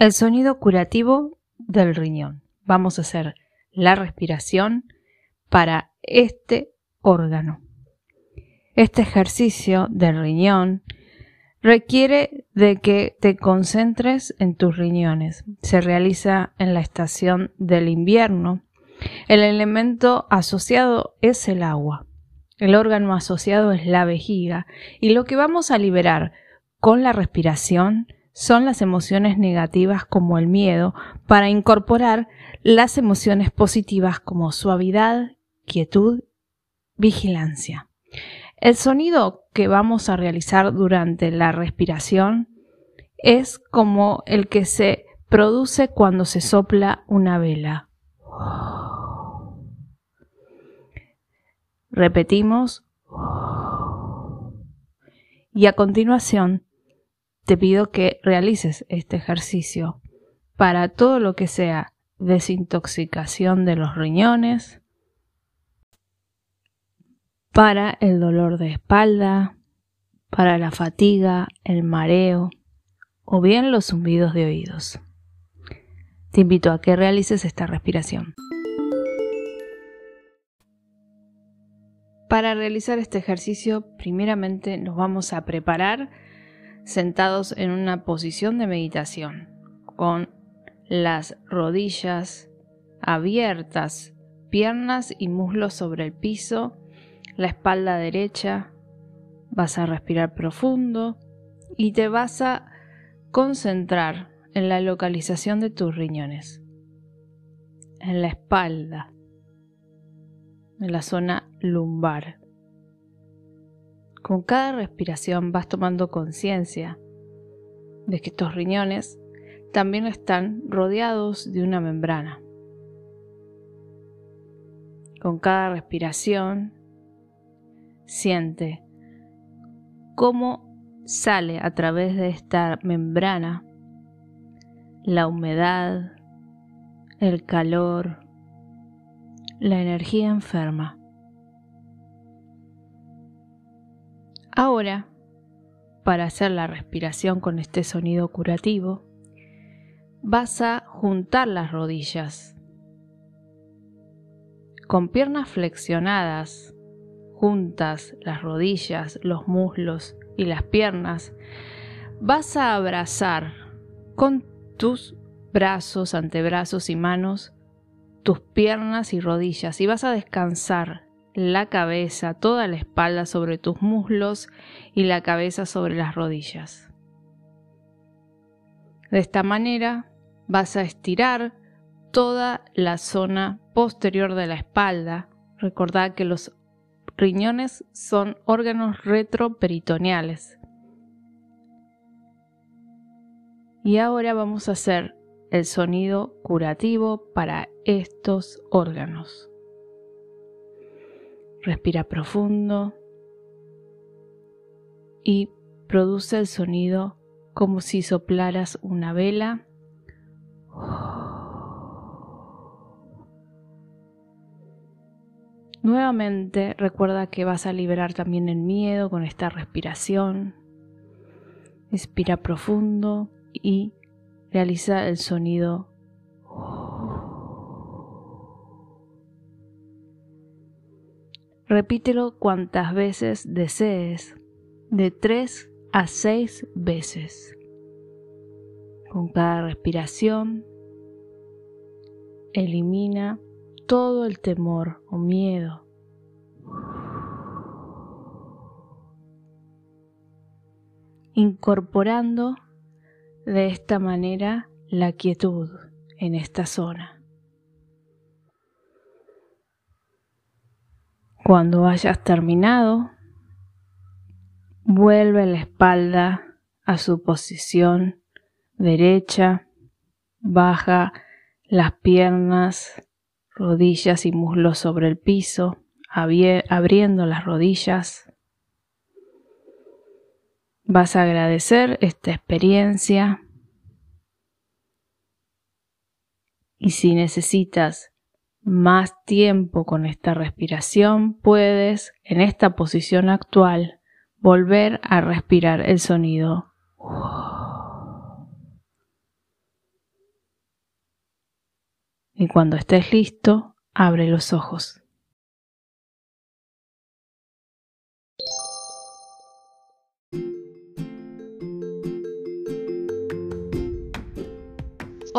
El sonido curativo del riñón. Vamos a hacer la respiración para este órgano. Este ejercicio del riñón requiere de que te concentres en tus riñones. Se realiza en la estación del invierno. El elemento asociado es el agua. El órgano asociado es la vejiga y lo que vamos a liberar con la respiración son las emociones negativas como el miedo para incorporar las emociones positivas como suavidad, quietud, vigilancia. El sonido que vamos a realizar durante la respiración es como el que se produce cuando se sopla una vela. Repetimos. Y a continuación te pido que realices este ejercicio para todo lo que sea desintoxicación de los riñones, para el dolor de espalda, para la fatiga, el mareo o bien los zumbidos de oídos. Te invito a que realices esta respiración. Para realizar este ejercicio, primeramente nos vamos a preparar sentados en una posición de meditación, con las rodillas abiertas, piernas y muslos sobre el piso, la espalda derecha. Vas a respirar profundo y te vas a concentrar en la localización de tus riñones, en la espalda, en la zona lumbar. Con cada respiración vas tomando conciencia de que estos riñones también están rodeados de una membrana. Con cada respiración siente cómo sale a través de esta membrana la humedad, el calor, la energía enferma. Ahora, para hacer la respiración con este sonido curativo, vas a juntar las rodillas. Con piernas flexionadas, juntas las rodillas, los muslos y las piernas, vas a abrazar con tus brazos, antebrazos y manos tus piernas y rodillas y vas a descansar la cabeza, toda la espalda sobre tus muslos y la cabeza sobre las rodillas. De esta manera vas a estirar toda la zona posterior de la espalda. Recordad que los riñones son órganos retroperitoneales. Y ahora vamos a hacer el sonido curativo para estos órganos. Respira profundo y produce el sonido como si soplaras una vela. Nuevamente recuerda que vas a liberar también el miedo con esta respiración. Respira profundo y realiza el sonido Repítelo cuantas veces desees, de tres a seis veces. Con cada respiración, elimina todo el temor o miedo. Incorporando de esta manera la quietud en esta zona. Cuando hayas terminado, vuelve la espalda a su posición derecha, baja las piernas, rodillas y muslos sobre el piso, abriendo las rodillas. Vas a agradecer esta experiencia y si necesitas más tiempo con esta respiración, puedes en esta posición actual volver a respirar el sonido. Y cuando estés listo, abre los ojos.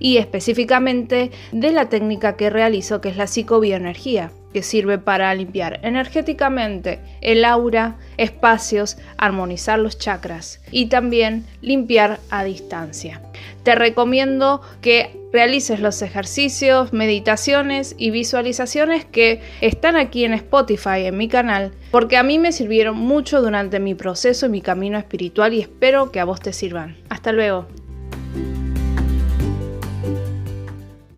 y específicamente de la técnica que realizo que es la psicobioenergía que sirve para limpiar energéticamente el aura, espacios, armonizar los chakras y también limpiar a distancia. Te recomiendo que realices los ejercicios, meditaciones y visualizaciones que están aquí en Spotify, en mi canal, porque a mí me sirvieron mucho durante mi proceso y mi camino espiritual y espero que a vos te sirvan. Hasta luego.